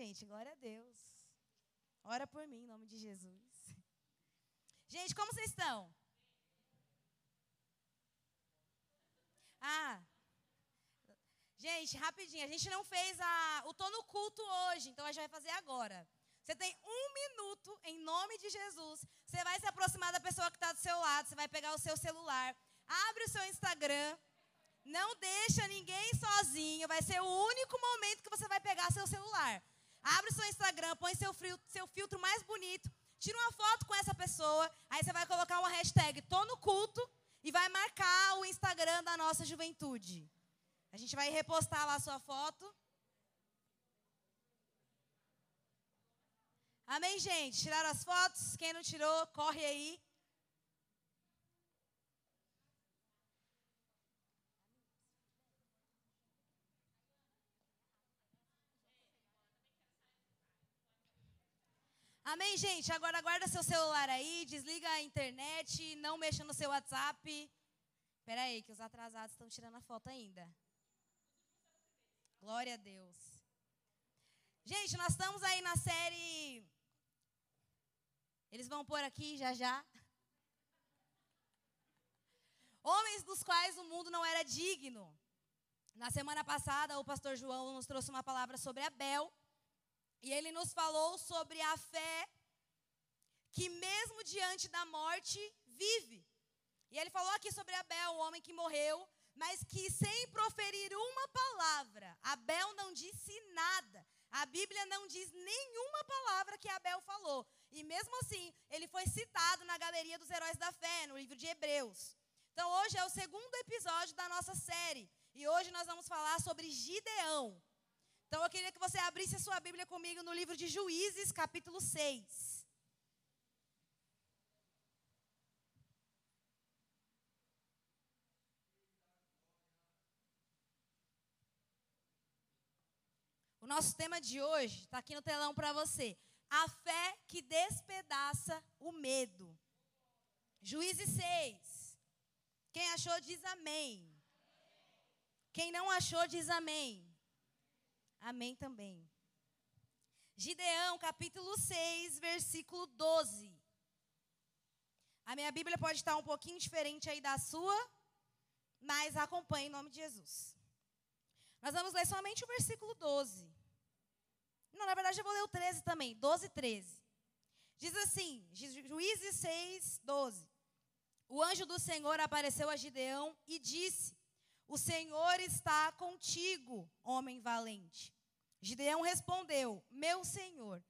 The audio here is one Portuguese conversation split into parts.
gente? Glória a Deus. Ora por mim, em nome de Jesus. Gente, como vocês estão? Ah, gente, rapidinho, a gente não fez a, o Tô no Culto hoje, então a gente vai fazer agora. Você tem um minuto, em nome de Jesus. Você vai se aproximar da pessoa que está do seu lado, você vai pegar o seu celular, abre o seu Instagram, não deixa ninguém sozinho, vai ser o único momento que você vai pegar seu celular. Abre seu Instagram, põe seu, seu filtro mais bonito, tira uma foto com essa pessoa, aí você vai colocar uma hashtag Tô no culto e vai marcar o Instagram da nossa juventude. A gente vai repostar lá a sua foto. Amém, gente? Tiraram as fotos? Quem não tirou, corre aí. Amém, gente? Agora guarda seu celular aí, desliga a internet, não mexa no seu WhatsApp. Espera aí, que os atrasados estão tirando a foto ainda. Glória a Deus. Gente, nós estamos aí na série. Eles vão pôr aqui já já. Homens dos quais o mundo não era digno. Na semana passada, o pastor João nos trouxe uma palavra sobre Abel. E ele nos falou sobre a fé que, mesmo diante da morte, vive. E ele falou aqui sobre Abel, o homem que morreu, mas que sem proferir uma palavra, Abel não disse nada. A Bíblia não diz nenhuma palavra que Abel falou. E mesmo assim, ele foi citado na galeria dos heróis da fé, no livro de Hebreus. Então, hoje é o segundo episódio da nossa série. E hoje nós vamos falar sobre Gideão. Então eu queria que você abrisse a sua Bíblia comigo no livro de Juízes, capítulo 6. O nosso tema de hoje está aqui no telão para você. A fé que despedaça o medo. Juízes 6. Quem achou diz amém. Quem não achou diz amém. Amém também. Gideão, capítulo 6, versículo 12. A minha Bíblia pode estar um pouquinho diferente aí da sua, mas acompanhe em nome de Jesus. Nós vamos ler somente o versículo 12. Não, na verdade eu vou ler o 13 também, 12 e 13. Diz assim, Juízes 6, 12. O anjo do Senhor apareceu a Gideão e disse: o Senhor está contigo, homem valente. Gideão respondeu: Meu Senhor,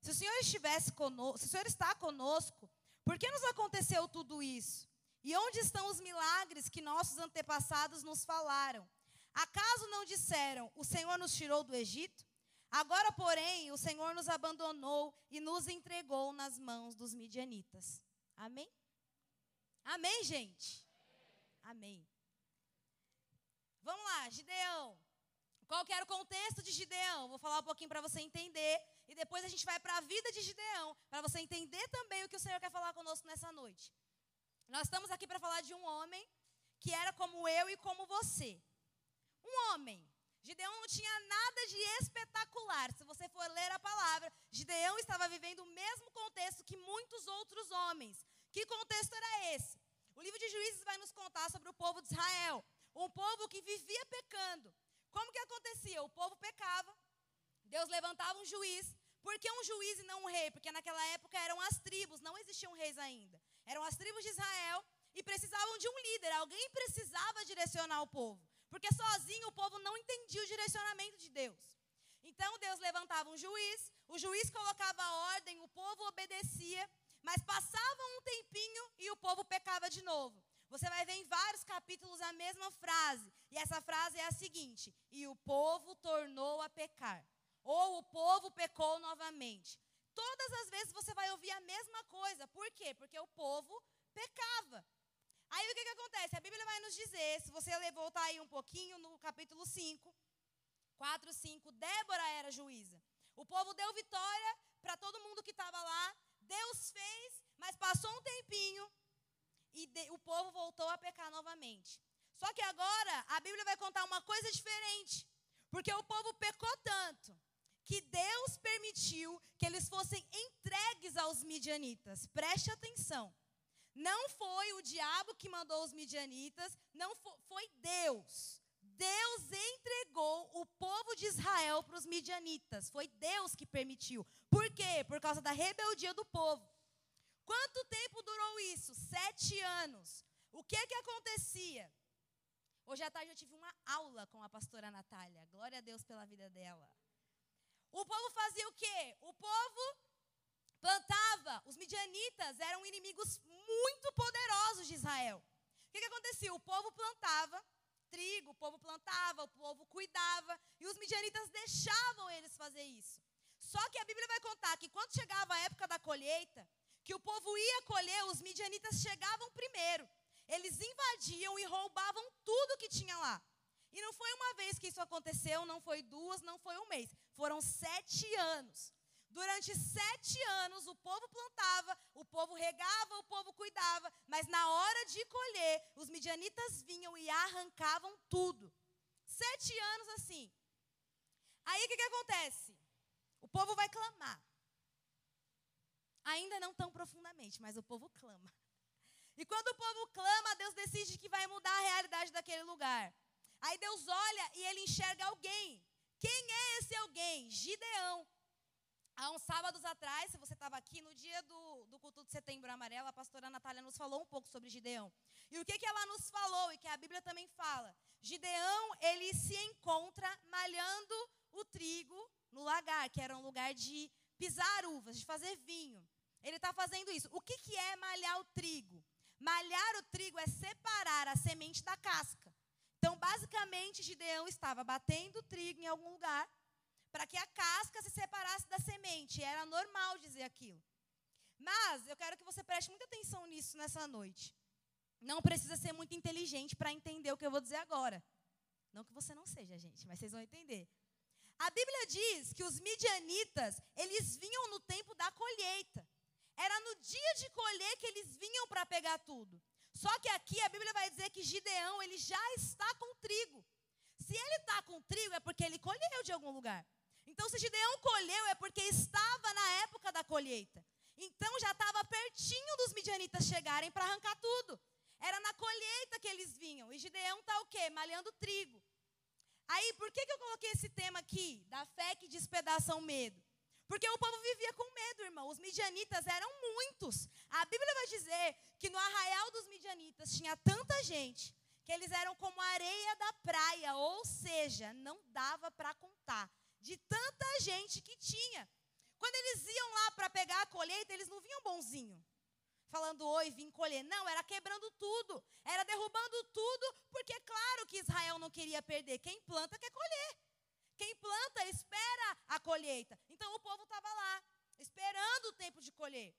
se o Senhor estivesse conosco, se o Senhor está conosco, por que nos aconteceu tudo isso? E onde estão os milagres que nossos antepassados nos falaram? Acaso não disseram: O Senhor nos tirou do Egito? Agora, porém, o Senhor nos abandonou e nos entregou nas mãos dos midianitas. Amém? Amém, gente? Amém. Vamos lá, Gideão. Qual que era o contexto de Gideão? Vou falar um pouquinho para você entender. E depois a gente vai para a vida de Gideão, para você entender também o que o Senhor quer falar conosco nessa noite. Nós estamos aqui para falar de um homem que era como eu e como você. Um homem. Gideão não tinha nada de espetacular. Se você for ler a palavra, Gideão estava vivendo o mesmo contexto que muitos outros homens. Que contexto era esse? O livro de Juízes vai nos contar sobre o povo de Israel. Um povo que vivia pecando. Como que acontecia? O povo pecava, Deus levantava um juiz. Por que um juiz e não um rei? Porque naquela época eram as tribos, não existiam reis ainda. Eram as tribos de Israel e precisavam de um líder. Alguém precisava direcionar o povo. Porque sozinho o povo não entendia o direcionamento de Deus. Então Deus levantava um juiz, o juiz colocava a ordem, o povo obedecia, mas passava um tempinho e o povo pecava de novo. Você vai ver em vários capítulos a mesma frase. E essa frase é a seguinte: E o povo tornou a pecar. Ou o povo pecou novamente. Todas as vezes você vai ouvir a mesma coisa. Por quê? Porque o povo pecava. Aí o que, que acontece? A Bíblia vai nos dizer, se você voltar aí um pouquinho no capítulo 5, 4, 5, Débora era juíza. O povo deu vitória para todo mundo que estava lá. Deus fez, mas passou um tempinho e de, o povo voltou a pecar novamente. Só que agora a Bíblia vai contar uma coisa diferente. Porque o povo pecou tanto que Deus permitiu que eles fossem entregues aos midianitas. Preste atenção. Não foi o diabo que mandou os midianitas, não foi, foi Deus. Deus entregou o povo de Israel para os midianitas. Foi Deus que permitiu. Por quê? Por causa da rebeldia do povo. Quanto tempo durou isso? Sete anos. O que que acontecia? Hoje à tarde eu tive uma aula com a pastora Natália. Glória a Deus pela vida dela. O povo fazia o quê? O povo plantava. Os midianitas eram inimigos muito poderosos de Israel. O que, que acontecia? O povo plantava trigo, o povo plantava, o povo cuidava, e os midianitas deixavam eles fazer isso. Só que a Bíblia vai contar que quando chegava a época da colheita, que o povo ia colher, os midianitas chegavam primeiro. Eles invadiam e roubavam tudo que tinha lá. E não foi uma vez que isso aconteceu, não foi duas, não foi um mês. Foram sete anos. Durante sete anos, o povo plantava, o povo regava, o povo cuidava, mas na hora de colher, os midianitas vinham e arrancavam tudo. Sete anos assim. Aí o que, que acontece? O povo vai clamar. Ainda não tão profundamente, mas o povo clama. E quando o povo clama, Deus decide que vai mudar a realidade daquele lugar. Aí Deus olha e ele enxerga alguém. Quem é esse alguém? Gideão. Há uns sábados atrás, se você estava aqui, no dia do, do culto de setembro amarelo, a pastora Natália nos falou um pouco sobre Gideão. E o que, que ela nos falou e que a Bíblia também fala? Gideão, ele se encontra malhando o trigo no lagar, que era um lugar de pisar uvas, de fazer vinho. Ele está fazendo isso. O que, que é malhar o trigo? Malhar o trigo é separar a semente da casca. Então, basicamente, Gideão estava batendo o trigo em algum lugar para que a casca se separasse da semente. Era normal dizer aquilo. Mas eu quero que você preste muita atenção nisso nessa noite. Não precisa ser muito inteligente para entender o que eu vou dizer agora. Não que você não seja, gente, mas vocês vão entender. A Bíblia diz que os midianitas, eles vinham no tempo da colheita. Era no dia de colher que eles vinham para pegar tudo. Só que aqui a Bíblia vai dizer que Gideão, ele já está com trigo. Se ele está com trigo, é porque ele colheu de algum lugar. Então, se Gideão colheu, é porque estava na época da colheita. Então, já estava pertinho dos midianitas chegarem para arrancar tudo. Era na colheita que eles vinham. E Gideão está o quê? Malhando trigo. Aí, por que, que eu coloquei esse tema aqui? Da fé que despedaça o medo. Porque o povo vivia com medo, irmão. Os midianitas eram muitos. A Bíblia vai dizer que no arraial dos midianitas tinha tanta gente que eles eram como areia da praia, ou seja, não dava para contar de tanta gente que tinha. Quando eles iam lá para pegar a colheita, eles não vinham bonzinho, falando oi, vim colher. Não, era quebrando tudo, era derrubando tudo, porque é claro que Israel não queria perder. Quem planta quer colher. Quem planta espera a colheita. Então o povo estava lá, esperando o tempo de colher.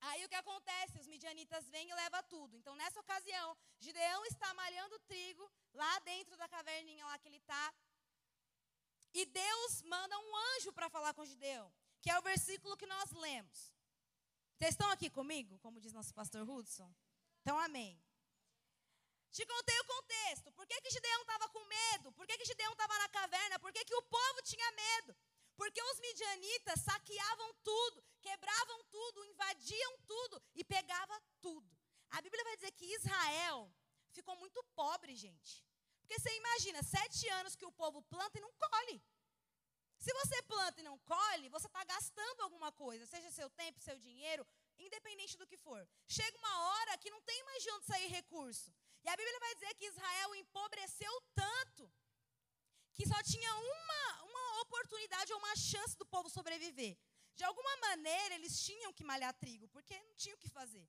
Aí o que acontece? Os midianitas vêm e levam tudo. Então, nessa ocasião, Gideão está malhando trigo lá dentro da caverninha lá que ele está. E Deus manda um anjo para falar com Gideão, que é o versículo que nós lemos. Vocês estão aqui comigo, como diz nosso pastor Hudson? Então, amém. Te contei o contexto. Por que, que Gideão estava com medo? Por que, que Gideão estava na caverna? Por que, que o povo tinha medo? Porque os midianitas saqueavam tudo, quebravam tudo, invadiam tudo e pegava tudo. A Bíblia vai dizer que Israel ficou muito pobre, gente. Porque você imagina, sete anos que o povo planta e não colhe. Se você planta e não colhe, você está gastando alguma coisa, seja seu tempo, seu dinheiro, independente do que for. Chega uma hora que não tem mais de onde sair recurso. E a Bíblia vai dizer que Israel empobreceu tanto que só tinha uma, uma oportunidade ou uma chance do povo sobreviver. De alguma maneira, eles tinham que malhar trigo, porque não tinham o que fazer.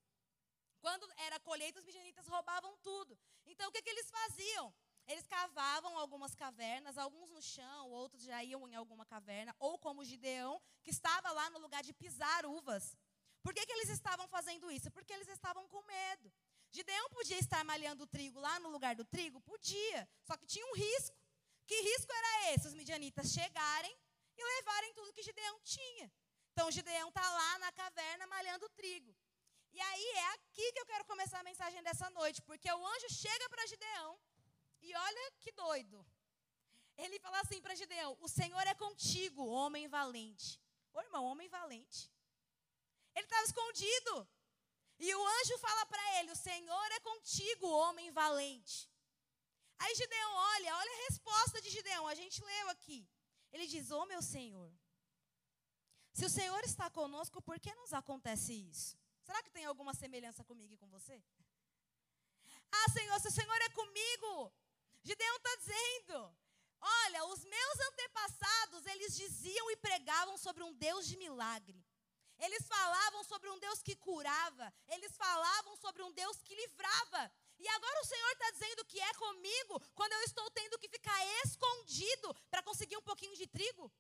Quando era colheita, os midianitas roubavam tudo. Então, o que, que eles faziam? Eles cavavam algumas cavernas, alguns no chão, outros já iam em alguma caverna, ou como Gideão, que estava lá no lugar de pisar uvas. Por que, que eles estavam fazendo isso? Porque eles estavam com medo. Gideão podia estar malhando o trigo lá no lugar do trigo? Podia, só que tinha um risco. Que risco era esse? Os midianitas chegarem e levarem tudo que Gideão tinha. Então Gideão está lá na caverna malhando o trigo. E aí é aqui que eu quero começar a mensagem dessa noite, porque o anjo chega para Gideão e olha que doido. Ele fala assim para Gideão: O Senhor é contigo, homem valente. Ô irmão, homem valente. Ele estava escondido. E o anjo fala para ele: O Senhor é contigo, homem valente. Aí Gideão olha, olha a resposta de Gideão, a gente leu aqui. Ele diz: Ô oh, meu Senhor, se o Senhor está conosco, por que nos acontece isso? Será que tem alguma semelhança comigo e com você? Ah, Senhor, se o Senhor é comigo, Gideão está dizendo: Olha, os meus antepassados, eles diziam e pregavam sobre um Deus de milagre. Eles falavam sobre um Deus que curava, eles falavam sobre um Deus que livrava. E agora o Senhor está dizendo que é comigo quando eu estou tendo que ficar escondido para conseguir um pouquinho de trigo?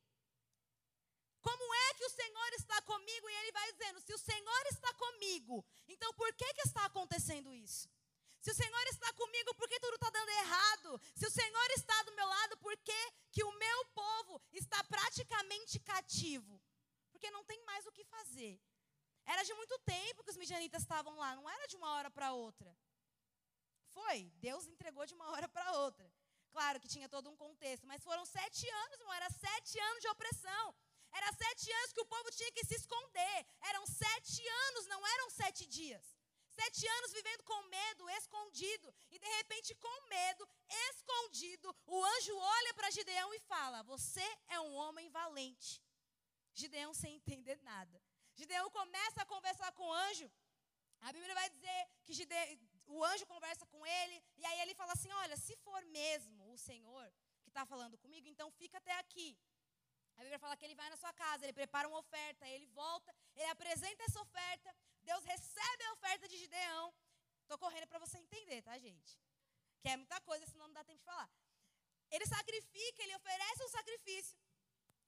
Como é que o Senhor está comigo? E ele vai dizendo: se o Senhor está comigo, então por que, que está acontecendo isso? Se o Senhor está comigo, por que tudo está dando errado? Se o Senhor está do meu lado, por que, que o meu povo está praticamente cativo? Porque não tem mais o que fazer. Era de muito tempo que os midianitas estavam lá, não era de uma hora para outra. Foi, Deus entregou de uma hora para outra. Claro que tinha todo um contexto, mas foram sete anos, irmão, era sete anos de opressão. Era sete anos que o povo tinha que se esconder. Eram sete anos, não eram sete dias. Sete anos vivendo com medo, escondido. E de repente, com medo, escondido, o anjo olha para Gideão e fala: Você é um homem valente. Gideão sem entender nada. Gideão começa a conversar com o anjo. A Bíblia vai dizer que Gideão, o anjo conversa com ele. E aí ele fala assim: Olha, se for mesmo o Senhor que está falando comigo, então fica até aqui. A Bíblia fala que ele vai na sua casa, ele prepara uma oferta, ele volta, ele apresenta essa oferta, Deus recebe a oferta de Gideão. Estou correndo para você entender, tá, gente? Que é muita coisa, senão não dá tempo de falar. Ele sacrifica, ele oferece um sacrifício.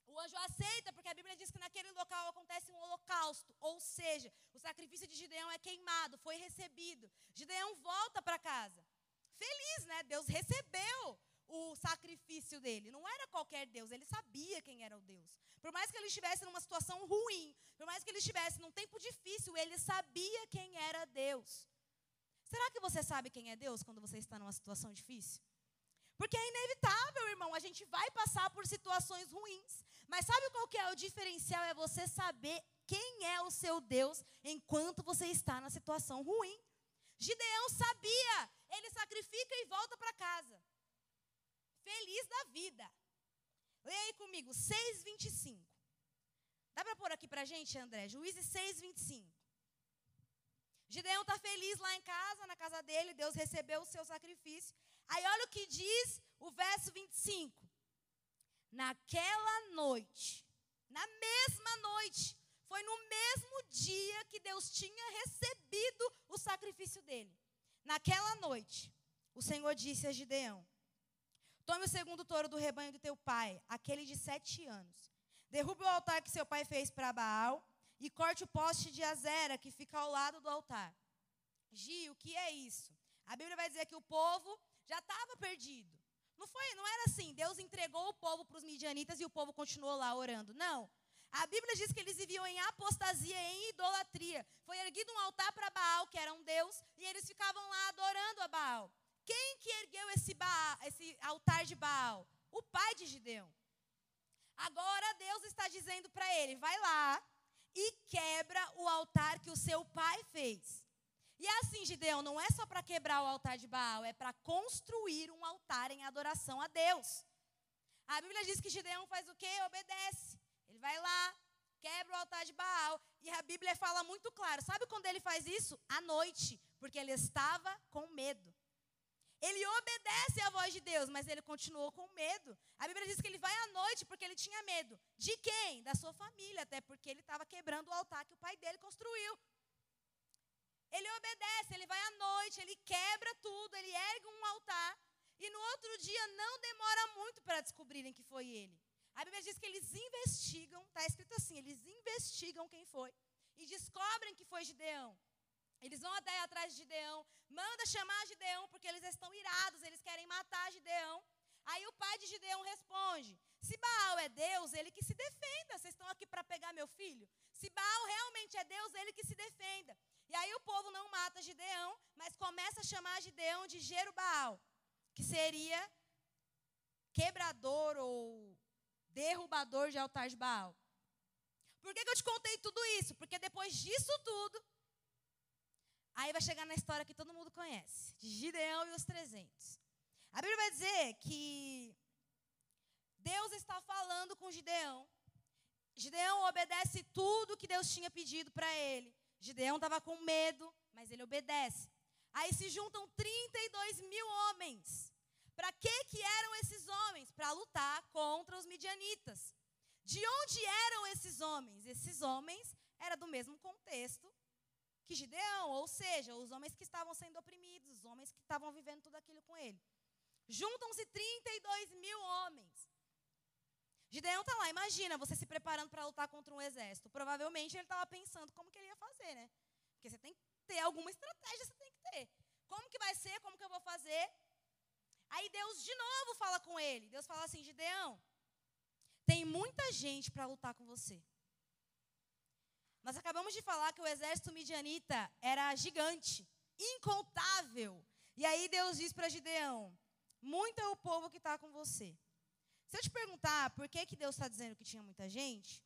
O anjo aceita, porque a Bíblia diz que naquele local acontece um holocausto. Ou seja, o sacrifício de Gideão é queimado, foi recebido. Gideão volta para casa. Feliz, né? Deus recebeu o sacrifício dele. Não era qualquer Deus, ele sabia quem era o Deus. Por mais que ele estivesse numa situação ruim, por mais que ele estivesse num tempo difícil, ele sabia quem era Deus. Será que você sabe quem é Deus quando você está numa situação difícil? Porque é inevitável, irmão, a gente vai passar por situações ruins. Mas sabe qual que é o diferencial? É você saber quem é o seu Deus enquanto você está na situação ruim. Gideão sabia, ele sacrifica e volta para casa feliz da vida. Leia aí comigo, 6,25. Dá para pôr aqui para gente, André? Juízes 6,25. Gideão está feliz lá em casa, na casa dele, Deus recebeu o seu sacrifício. Aí olha o que diz o verso 25. Naquela noite, na mesma noite, foi no mesmo dia que Deus tinha recebido o sacrifício dele. Naquela noite, o Senhor disse a Gideão: Tome o segundo touro do rebanho do teu pai, aquele de sete anos. Derrube o altar que seu pai fez para Baal e corte o poste de Azera que fica ao lado do altar. Gi, o que é isso? A Bíblia vai dizer que o povo já estava perdido. Não foi, não era assim. Deus entregou o povo para os midianitas e o povo continuou lá orando. Não. A Bíblia diz que eles viviam em apostasia, em idolatria. Foi erguido um altar para Baal, que era um deus, e eles ficavam lá adorando a Baal. Quem que ergueu esse, Baal, esse altar de Baal? O pai de Gideão. Agora Deus está dizendo para ele: vai lá e quebra o altar que o seu pai fez. E é assim, Gideão, não é só para quebrar o altar de Baal, é para construir um altar em adoração a Deus. A Bíblia diz que Gideão faz o quê? Obedece. Ele vai lá, quebra o altar de Baal. E a Bíblia fala muito claro. Sabe quando ele faz isso? À noite, porque ele estava com medo. Ele obedece à voz de Deus, mas ele continuou com medo. A Bíblia diz que ele vai à noite porque ele tinha medo. De quem? Da sua família, até porque ele estava quebrando o altar que o pai dele construiu. Ele obedece, ele vai à noite, ele quebra tudo, ele ergue um altar. E no outro dia não demora muito para descobrirem que foi ele. A Bíblia diz que eles investigam, está escrito assim: eles investigam quem foi e descobrem que foi Gideão. Eles vão até atrás de Gideão, manda chamar Gideão porque eles estão irados, eles querem matar Gideão. Aí o pai de Gideão responde: Se Baal é Deus, ele que se defenda. Vocês estão aqui para pegar meu filho? Se Baal realmente é Deus, ele que se defenda. E aí o povo não mata Gideão, mas começa a chamar Gideão de Jerubaal, que seria quebrador ou derrubador de altar de Baal. Por que, que eu te contei tudo isso? Porque depois disso tudo, aí vai chegar na história que todo mundo conhece, de Gideão e os 300. A Bíblia vai dizer que Deus está falando com Gideão. Gideão obedece tudo que Deus tinha pedido para ele. Gideão estava com medo, mas ele obedece. Aí se juntam 32 mil homens. Para que, que eram esses homens? Para lutar contra os midianitas. De onde eram esses homens? Esses homens eram do mesmo contexto que Gideão, ou seja, os homens que estavam sendo oprimidos, os homens que estavam vivendo tudo aquilo com ele. Juntam-se 32 mil homens. Gideão está lá, imagina você se preparando para lutar contra um exército. Provavelmente ele estava pensando como que ele ia fazer, né? Porque você tem que ter alguma estratégia, você tem que ter. Como que vai ser? Como que eu vou fazer? Aí Deus de novo fala com ele. Deus fala assim: Gideão, tem muita gente para lutar com você. Nós acabamos de falar que o exército midianita era gigante, incontável. E aí Deus diz para Gideão: muito é o povo que está com você. Se eu te perguntar por que, que Deus está dizendo que tinha muita gente,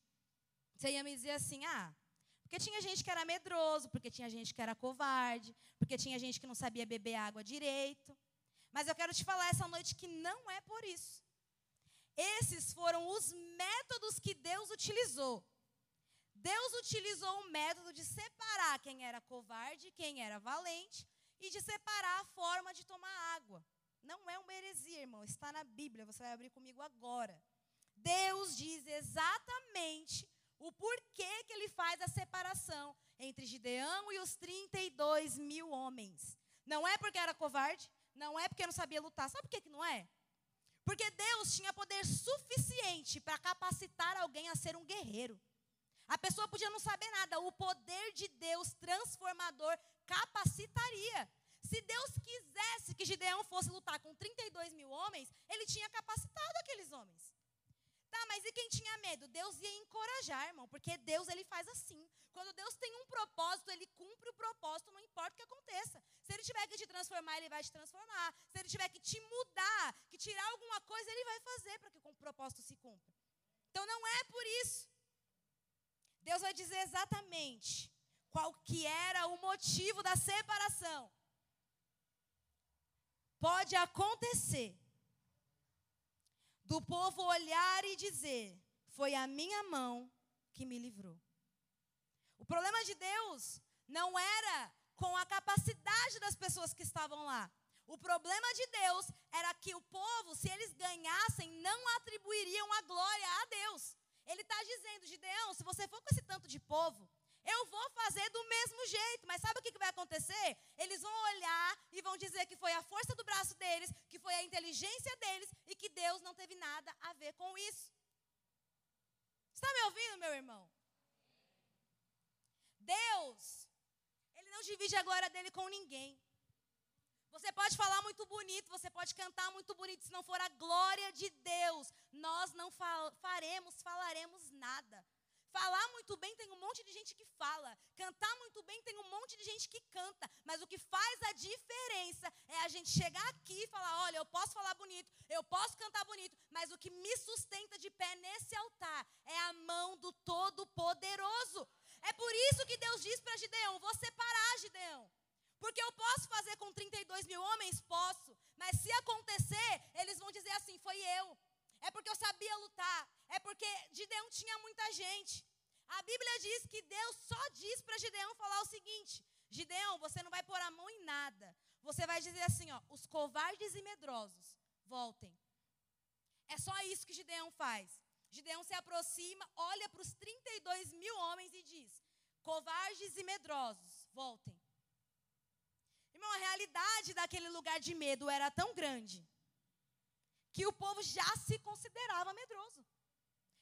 você ia me dizer assim: ah, porque tinha gente que era medroso, porque tinha gente que era covarde, porque tinha gente que não sabia beber água direito. Mas eu quero te falar essa noite que não é por isso. Esses foram os métodos que Deus utilizou. Deus utilizou o método de separar quem era covarde e quem era valente e de separar a forma de tomar água. Não é uma heresia, irmão, está na Bíblia, você vai abrir comigo agora. Deus diz exatamente o porquê que ele faz a separação entre Gideão e os 32 mil homens. Não é porque era covarde, não é porque não sabia lutar. Sabe por que, que não é? Porque Deus tinha poder suficiente para capacitar alguém a ser um guerreiro. A pessoa podia não saber nada, o poder de Deus transformador capacitaria. Se Deus quisesse que Gideão fosse lutar com 32 mil homens, ele tinha capacitado aqueles homens. Tá, mas e quem tinha medo? Deus ia encorajar, irmão, porque Deus ele faz assim. Quando Deus tem um propósito, ele cumpre o propósito, não importa o que aconteça. Se ele tiver que te transformar, ele vai te transformar. Se ele tiver que te mudar, que tirar alguma coisa, ele vai fazer para que o propósito se cumpra. Então não é por isso. Deus vai dizer exatamente qual que era o motivo da separação. Pode acontecer do povo olhar e dizer: Foi a minha mão que me livrou. O problema de Deus não era com a capacidade das pessoas que estavam lá. O problema de Deus era que o povo, se eles ganhassem, não atribuiriam a glória a Deus. Ele está dizendo, Gideão, se você for com esse tanto de povo, eu vou fazer do mesmo jeito, mas sabe o que vai acontecer? Eles vão olhar e vão dizer que foi a força do braço deles, foi a inteligência deles e que Deus não teve nada a ver com isso. Está me ouvindo, meu irmão? Deus, Ele não divide a glória dele com ninguém. Você pode falar muito bonito, você pode cantar muito bonito, se não for a glória de Deus, nós não faremos, falaremos nada. Falar muito bem tem um monte de gente que fala. Cantar muito bem tem um monte de gente que canta. Mas o que faz a diferença é a gente chegar aqui e falar: olha, eu posso falar bonito, eu posso cantar bonito, mas o que me sustenta de pé nesse altar é a mão do Todo-Poderoso. É por isso que Deus diz para Gideão: vou separar, Gideão. Porque eu posso fazer com 32 mil homens? Posso. Mas se acontecer, eles vão dizer assim: foi eu é porque eu sabia lutar, é porque Gideão tinha muita gente. A Bíblia diz que Deus só diz para Gideão falar o seguinte: Gideão, você não vai pôr a mão em nada. Você vai dizer assim, ó, os covardes e medrosos, voltem. É só isso que Gideão faz. Gideão se aproxima, olha para os 32 mil homens e diz: covardes e medrosos, voltem. Irmão, a realidade daquele lugar de medo era tão grande que o povo já se considerava medroso.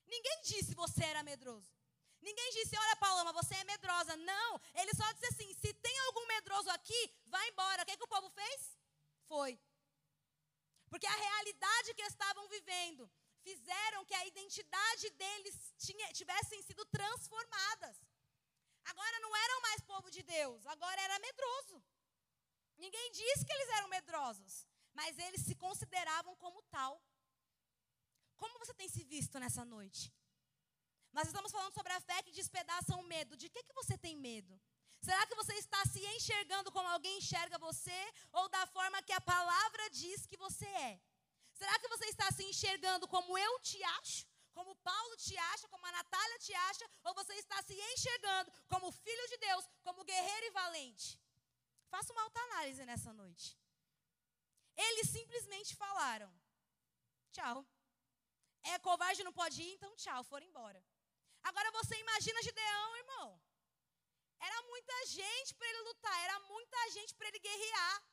Ninguém disse você era medroso. Ninguém disse, olha, Paloma, você é medrosa. Não, ele só disse assim: se tem algum medroso aqui, vai embora. O que, é que o povo fez? Foi. Porque a realidade que estavam vivendo fizeram que a identidade deles tinha, tivessem sido transformadas. Agora não eram mais povo de Deus, agora era medroso. Ninguém disse que eles eram medrosos mas eles se consideravam como tal. Como você tem se visto nessa noite? Mas estamos falando sobre a fé que despedaça o medo. De que, que você tem medo? Será que você está se enxergando como alguém enxerga você ou da forma que a palavra diz que você é? Será que você está se enxergando como eu te acho? Como Paulo te acha, como a Natália te acha, ou você está se enxergando como filho de Deus, como guerreiro e valente? Faça uma alta análise nessa noite. Eles simplesmente falaram: tchau. É covarde, não pode ir, então tchau, foram embora. Agora você imagina Gideão, irmão. Era muita gente para ele lutar, era muita gente para ele guerrear.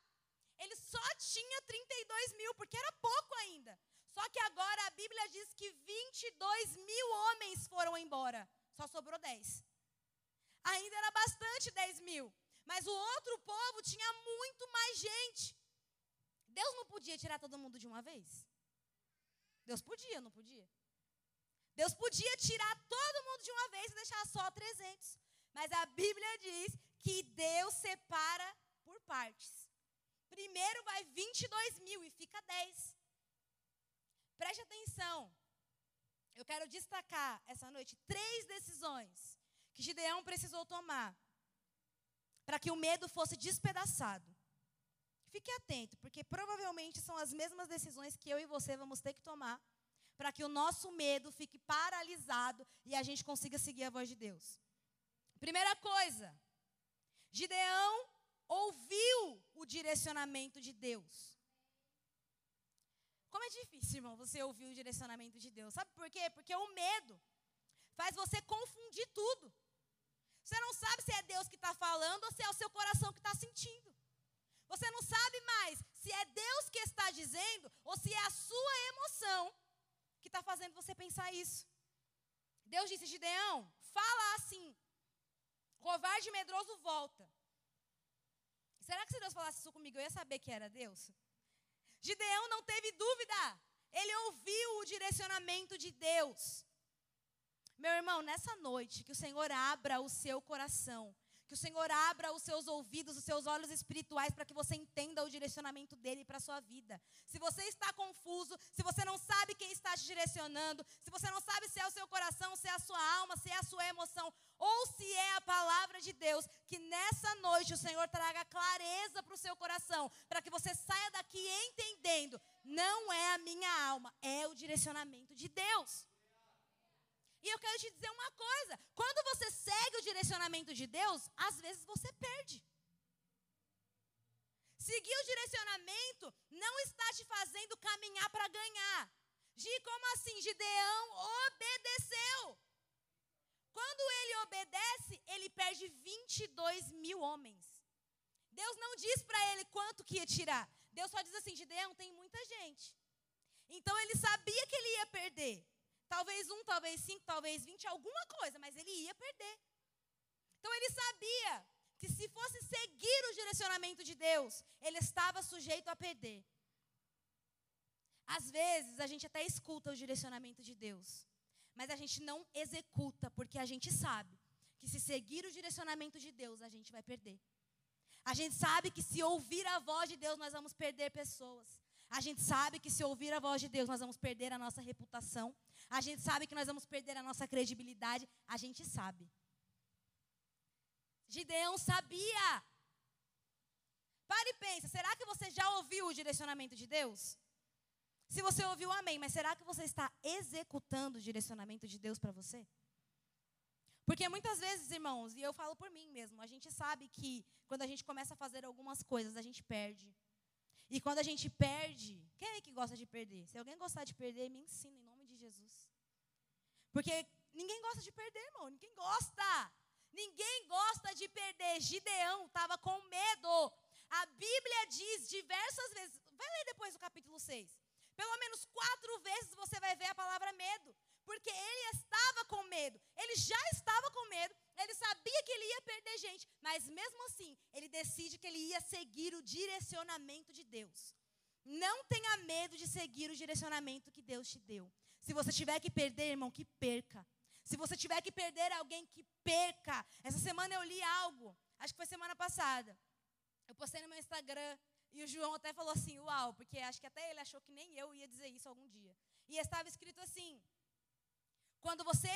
Ele só tinha 32 mil, porque era pouco ainda. Só que agora a Bíblia diz que 22 mil homens foram embora. Só sobrou 10. Ainda era bastante 10 mil. Mas o outro povo tinha muito mais gente. Deus não podia tirar todo mundo de uma vez? Deus podia, não podia? Deus podia tirar todo mundo de uma vez e deixar só 300. Mas a Bíblia diz que Deus separa por partes. Primeiro vai 22 mil e fica 10. Preste atenção. Eu quero destacar essa noite três decisões que Gideão precisou tomar para que o medo fosse despedaçado. Fique atento, porque provavelmente são as mesmas decisões que eu e você vamos ter que tomar para que o nosso medo fique paralisado e a gente consiga seguir a voz de Deus. Primeira coisa, Gideão ouviu o direcionamento de Deus. Como é difícil, irmão, você ouvir o direcionamento de Deus. Sabe por quê? Porque o medo faz você confundir tudo. Você não sabe se é Deus que está falando ou se é o seu coração que está sentindo. Você não sabe mais se é Deus que está dizendo ou se é a sua emoção que está fazendo você pensar isso. Deus disse: Gideão, fala assim. Covarde e medroso volta. Será que se Deus falasse isso comigo, eu ia saber que era Deus? Gideão não teve dúvida. Ele ouviu o direcionamento de Deus. Meu irmão, nessa noite, que o Senhor abra o seu coração que o Senhor abra os seus ouvidos, os seus olhos espirituais para que você entenda o direcionamento dele para a sua vida. Se você está confuso, se você não sabe quem está te direcionando, se você não sabe se é o seu coração, se é a sua alma, se é a sua emoção, ou se é a palavra de Deus, que nessa noite o Senhor traga clareza para o seu coração, para que você saia daqui entendendo: não é a minha alma, é o direcionamento de Deus. E eu quero te dizer uma coisa: quando você segue o direcionamento de Deus, às vezes você perde. Seguir o direcionamento não está te fazendo caminhar para ganhar. Gi, como assim? Gideão obedeceu. Quando ele obedece, ele perde 22 mil homens. Deus não diz para ele quanto que ia tirar. Deus só diz assim: Gideão, tem muita gente. Então ele sabia que ele ia perder. Talvez um, talvez cinco, talvez vinte, alguma coisa, mas ele ia perder. Então ele sabia que se fosse seguir o direcionamento de Deus, ele estava sujeito a perder. Às vezes a gente até escuta o direcionamento de Deus, mas a gente não executa, porque a gente sabe que se seguir o direcionamento de Deus, a gente vai perder. A gente sabe que se ouvir a voz de Deus, nós vamos perder pessoas. A gente sabe que se ouvir a voz de Deus, nós vamos perder a nossa reputação. A gente sabe que nós vamos perder a nossa credibilidade. A gente sabe. Gideão sabia. Pare e pensa, será que você já ouviu o direcionamento de Deus? Se você ouviu, amém, mas será que você está executando o direcionamento de Deus para você? Porque muitas vezes, irmãos, e eu falo por mim mesmo, a gente sabe que quando a gente começa a fazer algumas coisas, a gente perde. E quando a gente perde, quem é que gosta de perder? Se alguém gostar de perder, me ensina Jesus. Porque ninguém gosta de perder, irmão. Ninguém gosta. Ninguém gosta de perder. Gideão estava com medo. A Bíblia diz diversas vezes. Vai ler depois do capítulo 6. Pelo menos quatro vezes você vai ver a palavra medo. Porque ele estava com medo. Ele já estava com medo. Ele sabia que ele ia perder gente. Mas mesmo assim, ele decide que ele ia seguir o direcionamento de Deus. Não tenha medo de seguir o direcionamento que Deus te deu. Se você tiver que perder, irmão, que perca. Se você tiver que perder alguém, que perca. Essa semana eu li algo, acho que foi semana passada. Eu postei no meu Instagram e o João até falou assim: Uau, porque acho que até ele achou que nem eu ia dizer isso algum dia. E estava escrito assim: Quando você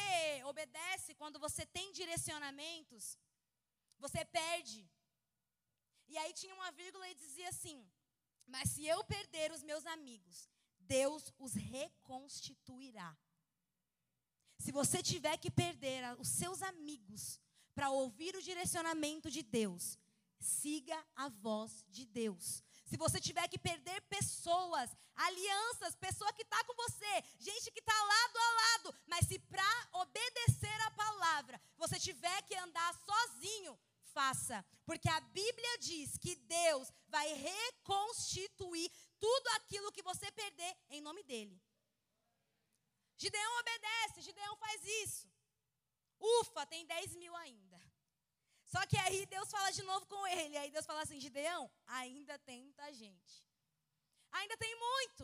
obedece, quando você tem direcionamentos, você perde. E aí tinha uma vírgula e dizia assim: Mas se eu perder os meus amigos, Deus os reconstituirá. Se você tiver que perder os seus amigos para ouvir o direcionamento de Deus, siga a voz de Deus. Se você tiver que perder pessoas, alianças, pessoa que está com você, gente que está lado a lado, mas se para obedecer a palavra você tiver que andar sozinho, faça, porque a Bíblia diz que Deus vai reconstituir tudo aquilo que você perder em nome dele. Gideão obedece, Gideão faz isso. Ufa, tem 10 mil ainda. Só que aí Deus fala de novo com ele. Aí Deus fala assim: Gideão, ainda tem muita gente. Ainda tem muito.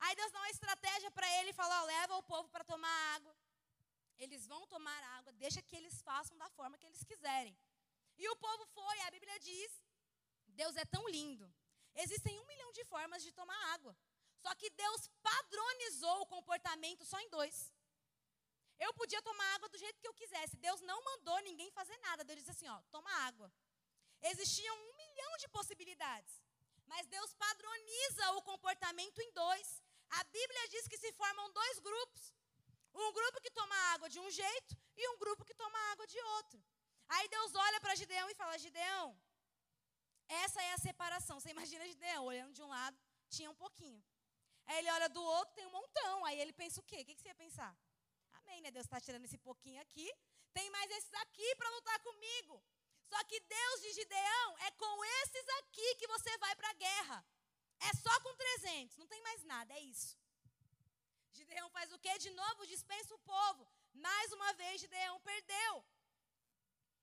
Aí Deus dá uma estratégia para ele e fala: ó, leva o povo para tomar água. Eles vão tomar água, deixa que eles façam da forma que eles quiserem. E o povo foi, a Bíblia diz: Deus é tão lindo. Existem um milhão de formas de tomar água. Só que Deus padronizou o comportamento só em dois. Eu podia tomar água do jeito que eu quisesse. Deus não mandou ninguém fazer nada. Deus disse assim: ó, toma água. Existiam um milhão de possibilidades. Mas Deus padroniza o comportamento em dois. A Bíblia diz que se formam dois grupos. Um grupo que toma água de um jeito e um grupo que toma água de outro. Aí Deus olha para Gideão e fala: Gideão, essa é a separação. Você imagina Gideão olhando de um lado, tinha um pouquinho. Aí ele olha do outro, tem um montão. Aí ele pensa o quê? O que você ia pensar? Amém, né? Deus está tirando esse pouquinho aqui. Tem mais esses aqui para lutar comigo. Só que Deus de Gideão é com esses aqui que você vai para a guerra. É só com 300, não tem mais nada, é isso. Gideão faz o quê? De novo dispensa o povo. Mais uma vez Gideão perdeu.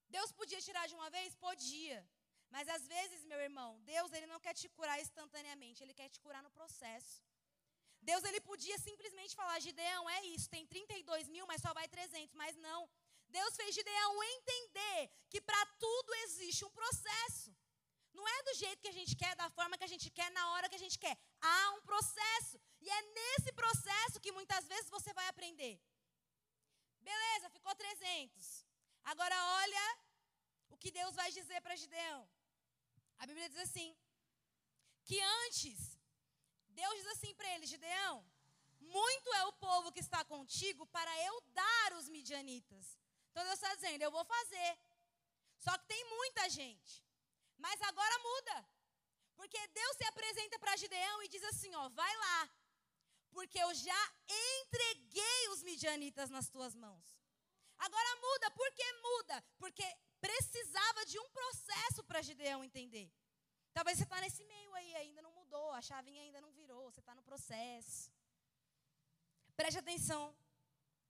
Deus podia tirar de uma vez? Podia. Mas às vezes, meu irmão, Deus ele não quer te curar instantaneamente, ele quer te curar no processo. Deus ele podia simplesmente falar, Gideão, é isso, tem 32 mil, mas só vai 300, mas não. Deus fez Gideão entender que para tudo existe um processo. Não é do jeito que a gente quer, da forma que a gente quer, na hora que a gente quer. Há um processo. E é nesse processo que muitas vezes você vai aprender. Beleza, ficou 300. Agora olha o que Deus vai dizer para Gideão. A Bíblia diz assim: que antes Deus diz assim para ele: Gideão, muito é o povo que está contigo para eu dar os midianitas. Então Deus está dizendo: eu vou fazer. Só que tem muita gente. Mas agora muda. Porque Deus se apresenta para Gideão e diz assim: ó, vai lá. Porque eu já entreguei os midianitas nas tuas mãos. Agora muda. Por que muda? Porque precisava de um processo para Gideão entender. Talvez você está nesse meio aí, ainda não mudou, a chavinha ainda não virou, você está no processo. Preste atenção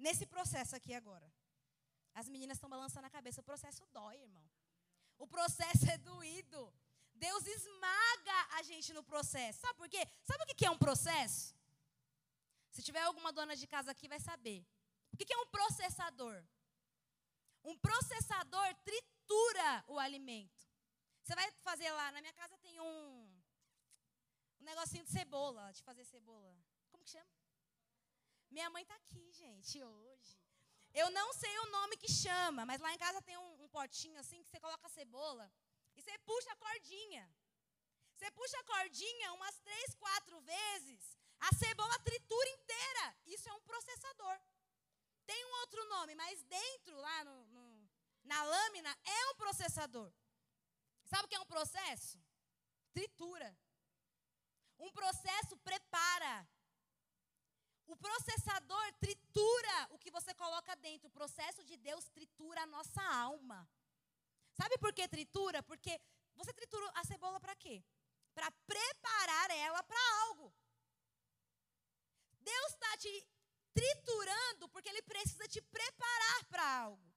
nesse processo aqui agora. As meninas estão balançando a cabeça. O processo dói, irmão. O processo é doído. Deus esmaga a gente no processo. Sabe por quê? Sabe o que é um processo? Se tiver alguma dona de casa aqui, vai saber. O que é um processador? Um processador tritura o alimento. Você vai fazer lá, na minha casa tem um, um negocinho de cebola, de fazer cebola. Como que chama? Minha mãe está aqui, gente, hoje. Eu não sei o nome que chama, mas lá em casa tem um, um potinho assim que você coloca a cebola e você puxa a cordinha. Você puxa a cordinha umas três, quatro vezes, a cebola tritura inteira. Isso é um processador. Tem um outro nome, mas dentro, lá no, no, na lâmina, é um processador. Sabe o que é um processo? Tritura. Um processo prepara. O processador tritura o que você coloca dentro. O processo de Deus tritura a nossa alma. Sabe por que tritura? Porque você tritura a cebola para quê? Para preparar ela para algo. Deus está te triturando porque Ele precisa te preparar para algo.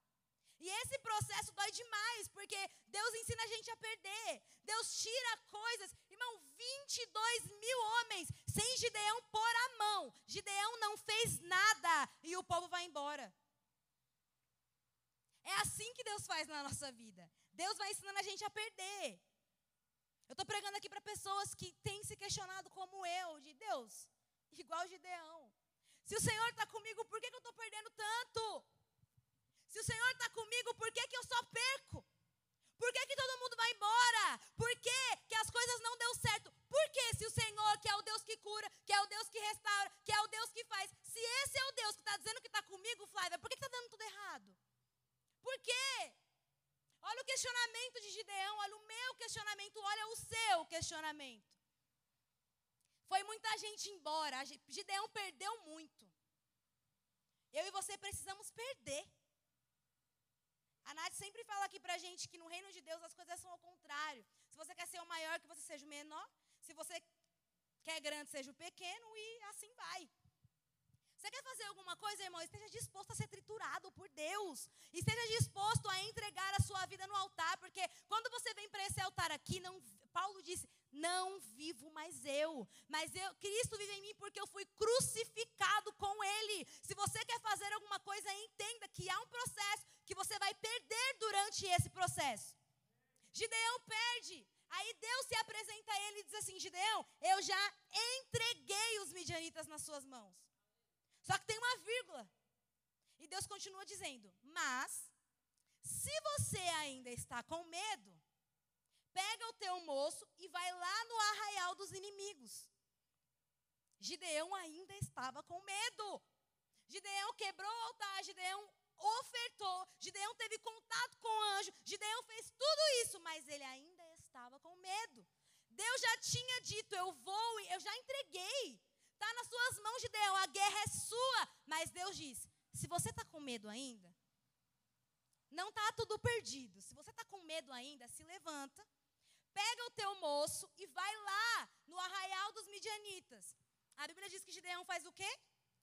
E esse processo dói demais, porque Deus ensina a gente a perder. Deus tira coisas. Irmão, 22 mil homens sem Gideão pôr a mão. Gideão não fez nada e o povo vai embora. É assim que Deus faz na nossa vida. Deus vai ensinando a gente a perder. Eu estou pregando aqui para pessoas que têm se questionado como eu, de Deus, igual Gideão. Se o Senhor está comigo, por que, que eu estou perdendo tanto? Se o Senhor está comigo, por que, que eu só perco? Por que, que todo mundo vai embora? Por que, que as coisas não deu certo? Por que se o Senhor, que é o Deus que cura, que é o Deus que restaura, que é o Deus que faz, se esse é o Deus que está dizendo que está comigo, Flávia, por que está dando tudo errado? Por quê? Olha o questionamento de Gideão, olha o meu questionamento, olha o seu questionamento. Foi muita gente embora, Gideão perdeu muito. Eu e você precisamos perder. A Nath sempre fala aqui pra gente que no reino de Deus as coisas são ao contrário. Se você quer ser o maior, que você seja o menor. Se você quer grande, seja o pequeno e assim vai. Você quer fazer alguma coisa, irmão? Esteja disposto a ser triturado por Deus. Esteja disposto a entregar a sua vida no altar, porque quando você vem para esse altar aqui, não, Paulo disse: "Não vivo mais eu, mas eu, Cristo vive em mim porque eu fui crucificado com ele". Se você quer fazer alguma coisa, entenda que há um processo que você vai perder durante esse processo. Gideão perde. Aí Deus se apresenta a ele e diz assim: Gideão, eu já entreguei os midianitas nas suas mãos. Só que tem uma vírgula. E Deus continua dizendo: Mas, se você ainda está com medo, pega o teu moço e vai lá no arraial dos inimigos. Gideão ainda estava com medo. Gideão quebrou o altar, Gideão ofertou, Gideão teve contato com o anjo, Gideão fez tudo isso, mas ele ainda estava com medo. Deus já tinha dito: Eu vou, eu já entreguei. Está nas suas mãos, Gideão, a guerra é sua. Mas Deus diz: Se você está com medo ainda, não está tudo perdido. Se você está com medo ainda, se levanta, pega o teu moço e vai lá no arraial dos midianitas. A Bíblia diz que Gideão faz o quê?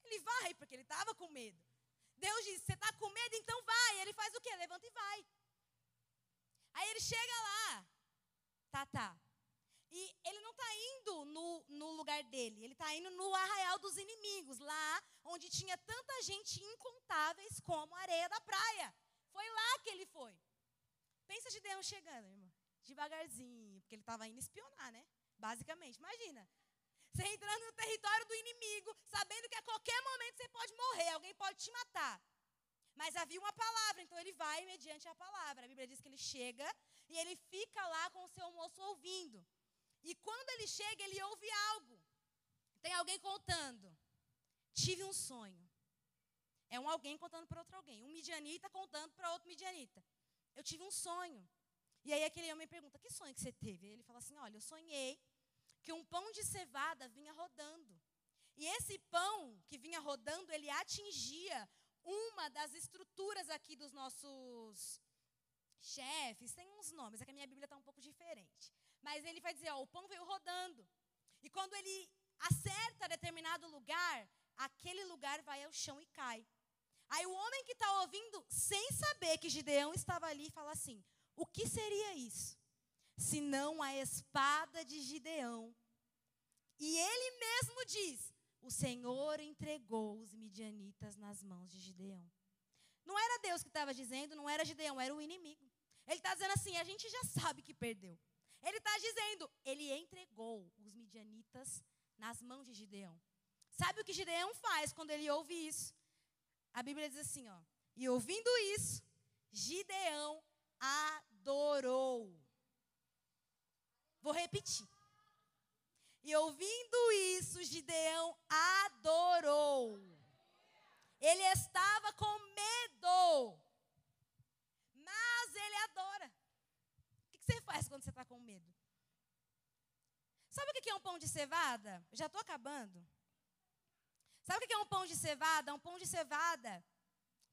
Ele vai, porque ele estava com medo. Deus diz: Você está com medo? Então vai. Ele faz o quê? Levanta e vai. Aí ele chega lá. Tá, tá. E ele não está indo no, no lugar dele, ele está indo no arraial dos inimigos, lá onde tinha tanta gente incontáveis como a areia da praia. Foi lá que ele foi. Pensa de Deus chegando, irmão. Devagarzinho, porque ele estava indo espionar, né? Basicamente. Imagina. Você entrando no território do inimigo, sabendo que a qualquer momento você pode morrer, alguém pode te matar. Mas havia uma palavra, então ele vai mediante a palavra. A Bíblia diz que ele chega e ele fica lá com o seu moço ouvindo. E quando ele chega, ele ouve algo. Tem alguém contando. Tive um sonho. É um alguém contando para outro alguém. Um midianita contando para outro midianita. Eu tive um sonho. E aí aquele homem pergunta: Que sonho que você teve? Ele fala assim: Olha, eu sonhei que um pão de cevada vinha rodando. E esse pão que vinha rodando, ele atingia uma das estruturas aqui dos nossos chefes. Tem uns nomes, é que a minha Bíblia está um pouco diferente. Mas ele vai dizer: ó, o pão veio rodando. E quando ele acerta determinado lugar, aquele lugar vai ao chão e cai. Aí o homem que está ouvindo, sem saber que Gideão estava ali, fala assim: o que seria isso? senão a espada de Gideão. E ele mesmo diz: O Senhor entregou os midianitas nas mãos de Gideão. Não era Deus que estava dizendo, não era Gideão, era o inimigo. Ele está dizendo assim: a gente já sabe que perdeu. Ele está dizendo: ele entregou os midianitas nas mãos de Gideão. Sabe o que Gideão faz quando ele ouve isso? A Bíblia diz assim: ó, e ouvindo isso, Gideão adorou. Vou repetir. E ouvindo isso, Gideão adorou. Ele estava com medo. Mas ele adora. O que você faz quando você está com medo? Sabe o que é um pão de cevada? já estou acabando. Sabe o que é um pão de cevada? Um pão de cevada.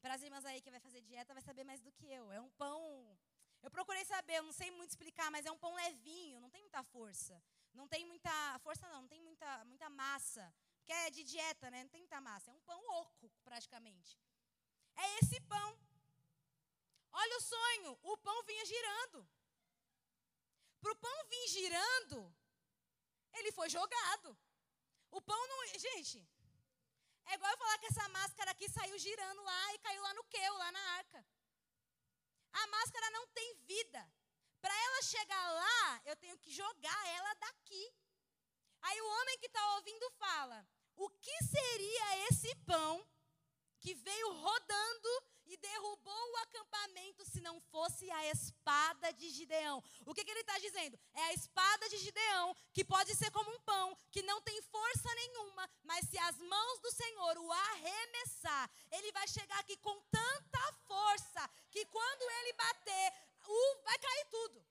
Para as irmãs aí que vai fazer dieta, vai saber mais do que eu. É um pão eu procurei saber, eu não sei muito explicar, mas é um pão levinho, não tem muita força. Não tem muita força não, não tem muita, muita massa. Porque é de dieta, né? Não tem muita massa. É um pão oco, praticamente. É esse pão. Olha o sonho, o pão vinha girando. Para o pão vir girando, ele foi jogado. O pão não. Gente, é igual eu falar que essa máscara aqui saiu girando lá e caiu lá no queu, lá na arca. A máscara não tem vida. Para ela chegar lá, eu tenho que jogar ela daqui. Aí o homem que está ouvindo fala: o que seria esse pão que veio rodando e derrubou o acampamento se não fosse a espada de Gideão. O que, que ele está dizendo? É a espada de Gideão, que pode ser como um pão, que não tem força nenhuma, mas se as mãos do Senhor o arremessar, ele vai chegar aqui com tanta força que quando ele bater, uh, vai cair tudo.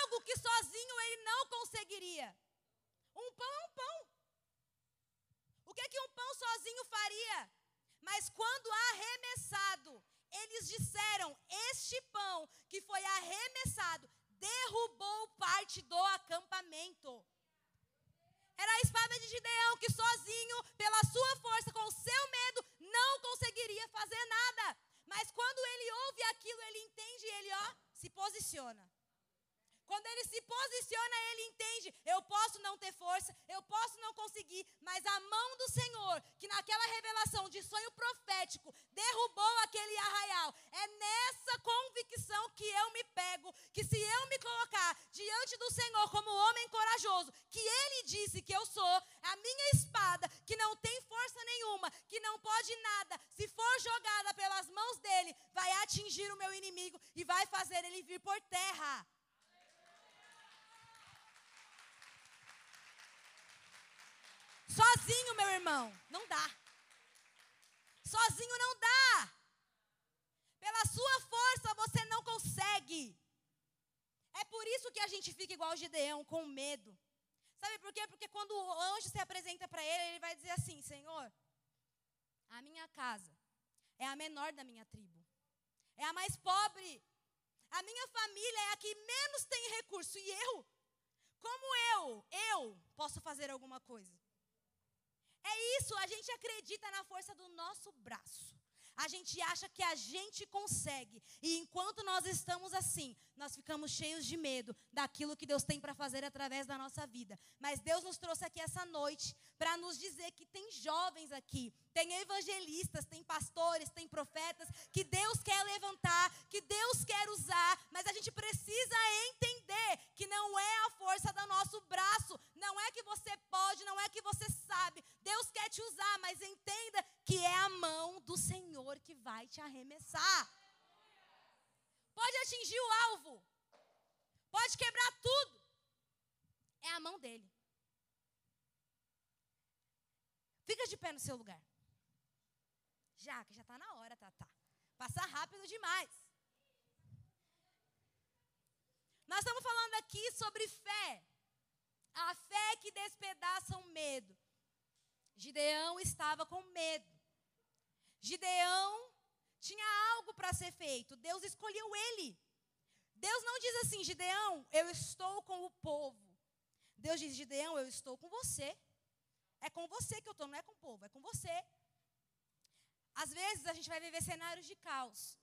Algo que sozinho ele não conseguiria. Um pão é um pão. O que, que um pão sozinho faria? Mas quando arremessado, eles disseram: Este pão que foi arremessado derrubou parte do acampamento. Era a espada de Gideão que sozinho, pela sua força, com o seu medo, não conseguiria fazer nada. Mas quando ele ouve aquilo, ele entende e ele, ó, se posiciona. Quando ele se posiciona, ele entende: eu posso não ter força, eu posso não conseguir, mas a mão do Senhor, que naquela revelação de sonho profético derrubou aquele arraial, é nessa convicção que eu me pego, que se eu me colocar diante do Senhor como homem corajoso, que ele disse que eu sou, a minha espada, que não tem força nenhuma, que não pode nada, se for jogada pelas mãos dele, vai atingir o meu inimigo e vai fazer ele vir por terra. Sozinho, meu irmão, não dá. Sozinho não dá. Pela sua força você não consegue. É por isso que a gente fica igual Gideão, com medo. Sabe por quê? Porque quando o anjo se apresenta para ele, ele vai dizer assim: Senhor, a minha casa é a menor da minha tribo, é a mais pobre. A minha família é a que menos tem recurso. E eu, como eu, eu posso fazer alguma coisa? É isso, a gente acredita na força do nosso braço. A gente acha que a gente consegue. E enquanto nós estamos assim, nós ficamos cheios de medo daquilo que Deus tem para fazer através da nossa vida. Mas Deus nos trouxe aqui essa noite para nos dizer que tem jovens aqui, tem evangelistas, tem pastores, tem profetas que Deus quer levantar, que Deus quer usar, mas a gente precisa entender que não é a força do nosso braço, não é que você pode, não é que você sabe. Deus quer te usar, mas entenda que é a mão do Senhor que vai te arremessar. Pode atingir o alvo, pode quebrar tudo. É a mão dele. Fica de pé no seu lugar. Já, que já está na hora, Tatá. Passa rápido demais. Nós estamos falando aqui sobre fé. A fé que despedaça o medo. Gideão estava com medo. Gideão tinha algo para ser feito. Deus escolheu ele. Deus não diz assim, Gideão, eu estou com o povo. Deus diz, Gideão, eu estou com você. É com você que eu estou, não é com o povo, é com você. Às vezes a gente vai viver cenários de caos.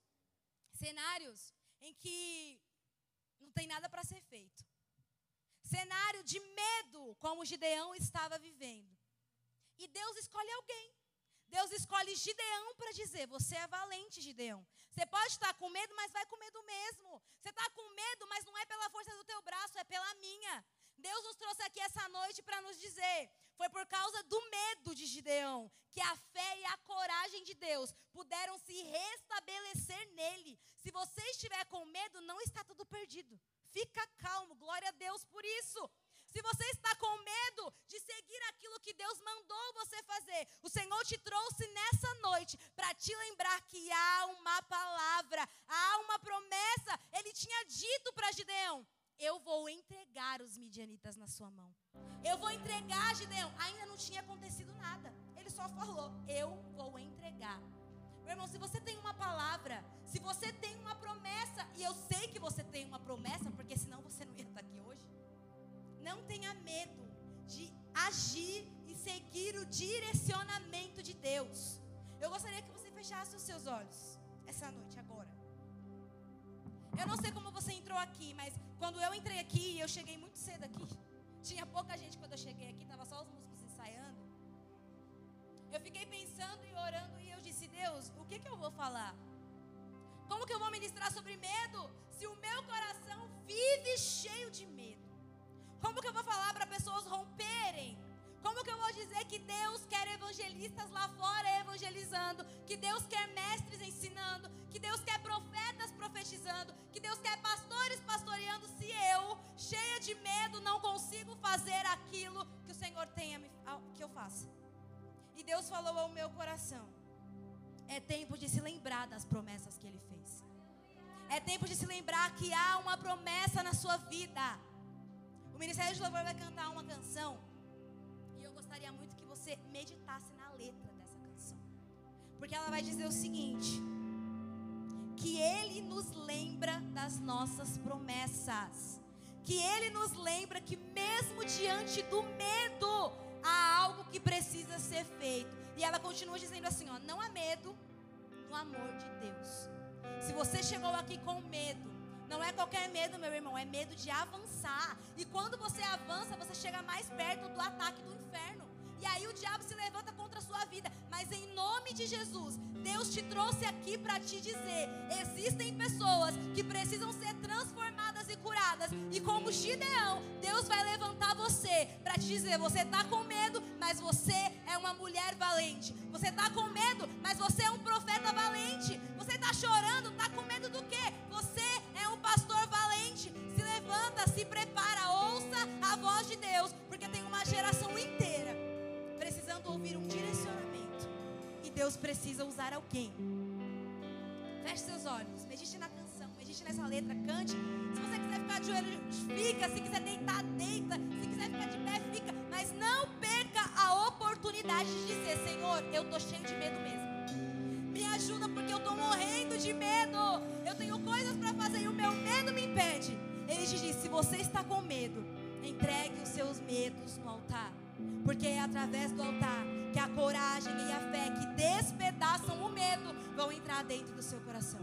Cenários em que não tem nada para ser feito. Cenário de medo, como Gideão estava vivendo. E Deus escolhe alguém. Deus escolhe Gideão para dizer: Você é valente, Gideão. Você pode estar com medo, mas vai com medo mesmo. Você está com medo, mas não é pela força do teu braço, é pela minha. Deus nos trouxe aqui essa noite para nos dizer: foi por causa do medo de Gideão que a fé e a coragem de Deus puderam se restabelecer nele. Se você estiver com medo, não está tudo perdido. Fica calmo, glória a Deus por isso. Se você está com medo de seguir aquilo que Deus mandou você fazer, o Senhor te trouxe nessa noite para te lembrar que há uma palavra, há uma promessa. Ele tinha dito para Gideão: Eu vou entregar os midianitas na sua mão. Eu vou entregar, Gideão. Ainda não tinha acontecido nada. Ele só falou: Eu vou entregar. Meu irmão, se você tem uma palavra, se você tem uma promessa, e eu sei que você tem uma promessa, porque senão você não ia. Não tenha medo de agir e seguir o direcionamento de Deus. Eu gostaria que você fechasse os seus olhos essa noite, agora. Eu não sei como você entrou aqui, mas quando eu entrei aqui, eu cheguei muito cedo aqui. Tinha pouca gente quando eu cheguei aqui, estava só os músicos ensaiando. Eu fiquei pensando e orando e eu disse: Deus, o que, que eu vou falar? Como que eu vou ministrar sobre medo se o meu coração vive cheio de medo? Como que eu vou falar para pessoas romperem Como que eu vou dizer que Deus quer evangelistas lá fora evangelizando? Que Deus quer mestres ensinando? Que Deus quer profetas profetizando? Que Deus quer pastores pastoreando? Se eu, cheia de medo, não consigo fazer aquilo que o Senhor tenha que eu faça. E Deus falou ao meu coração: é tempo de se lembrar das promessas que Ele fez. É tempo de se lembrar que há uma promessa na sua vida. O Ministério de Louvor vai cantar uma canção gostaria muito que você meditasse na letra dessa canção. Porque ela vai dizer o seguinte: que ele nos lembra das nossas promessas. Que ele nos lembra que mesmo diante do medo, há algo que precisa ser feito. E ela continua dizendo assim, ó, não há medo no amor de Deus. Se você chegou aqui com medo, não é qualquer medo, meu irmão, é medo de avançar. E quando você avança, você chega mais perto do ataque do inferno. E aí o diabo se levanta contra a sua vida. Mas em nome de Jesus, Deus te trouxe aqui para te dizer: existem pessoas que precisam ser transformadas e curadas. E como Gideão, Deus vai levantar você para te dizer: você está com medo, mas você é uma mulher valente. Você está com medo, mas você é um profeta valente. Você está chorando, está com medo do quê? Você é um pastor valente. Se levanta, se prepara, ouça a voz de Deus, porque tem uma geração inteira precisando ouvir um direcionamento. E Deus precisa usar alguém. Feche seus olhos, medite na canção, medite nessa letra, cante. Se você quiser ficar de joelho, fica. Se quiser deitar, deita. Se quiser ficar de pé, fica. Mas não perca a oportunidade de dizer: Senhor, eu estou cheio de medo mesmo. Me ajuda porque eu estou morrendo de medo. Eu tenho coisas para fazer e o meu medo me impede. Ele te diz: se você está com medo, entregue os seus. Porque é através do altar que a coragem e a fé que despedaçam o medo vão entrar dentro do seu coração.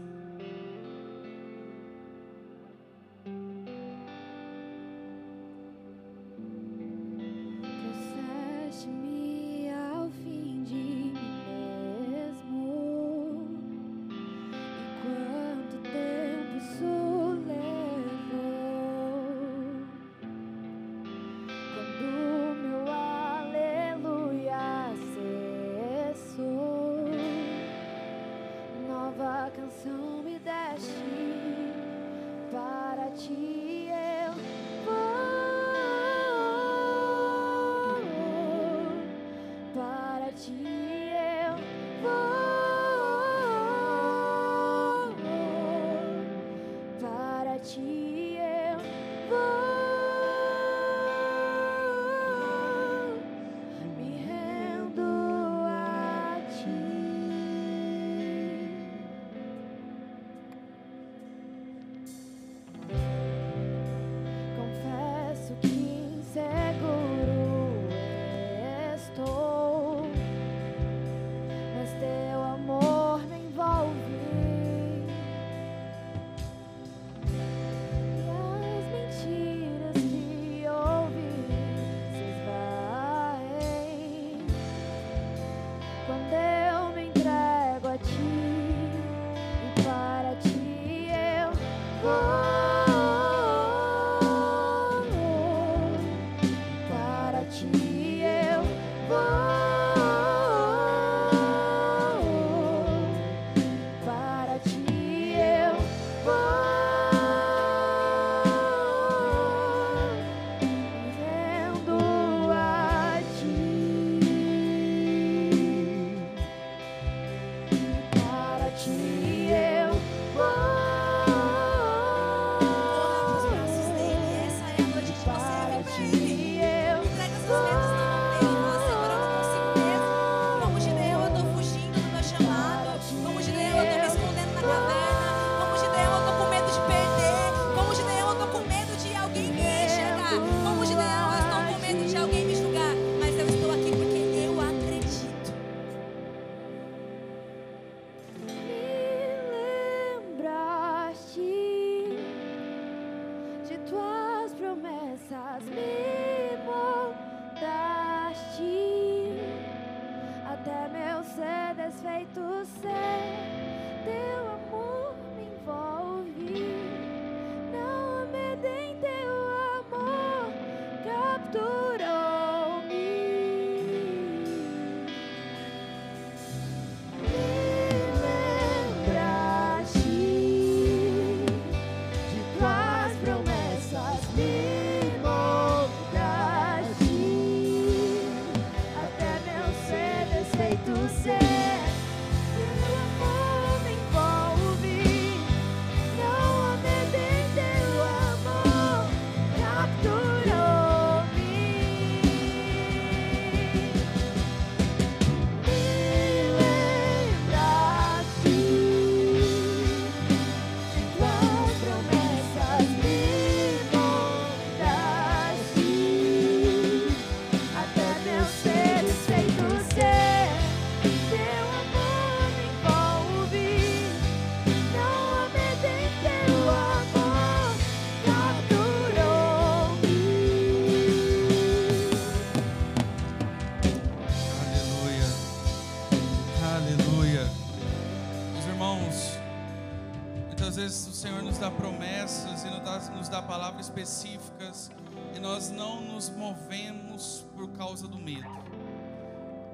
Dá promessas e nos dá, nos dá palavras específicas e nós não nos movemos por causa do medo.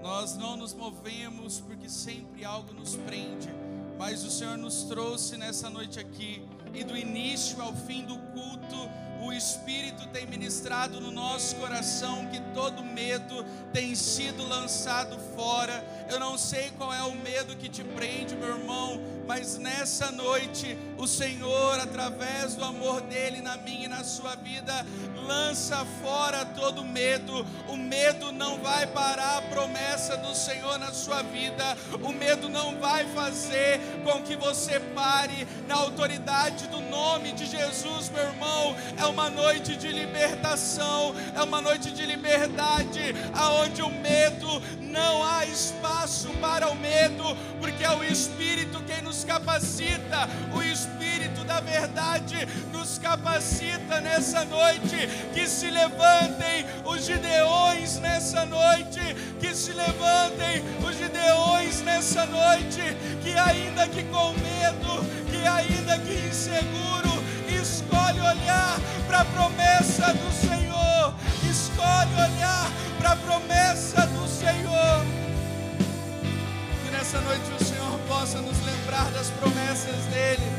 Nós não nos movemos porque sempre algo nos prende, mas o Senhor nos trouxe nessa noite aqui e do início ao fim do culto o Espírito tem ministrado no nosso coração que todo medo tem sido lançado fora. Eu não sei qual é o medo que te prende, meu irmão, mas nessa noite o Senhor, através do amor dele na minha e na sua vida, lança fora todo medo. O medo não vai parar a promessa do Senhor na sua vida. O medo não vai fazer com que você pare na autoridade do nome de Jesus, meu irmão. É uma noite de libertação, é uma noite de liberdade, aonde o medo não há espaço para o medo, porque é o Espírito quem nos capacita, o Espírito da verdade nos capacita nessa noite. Que se levantem os gideões nessa noite, que se levantem os gideões nessa noite, que ainda que com medo, que ainda que inseguro, escolhe olhar para a promessa do Senhor, escolhe olhar para a promessa do Senhor. Nessa noite o Senhor possa nos lembrar das promessas dEle,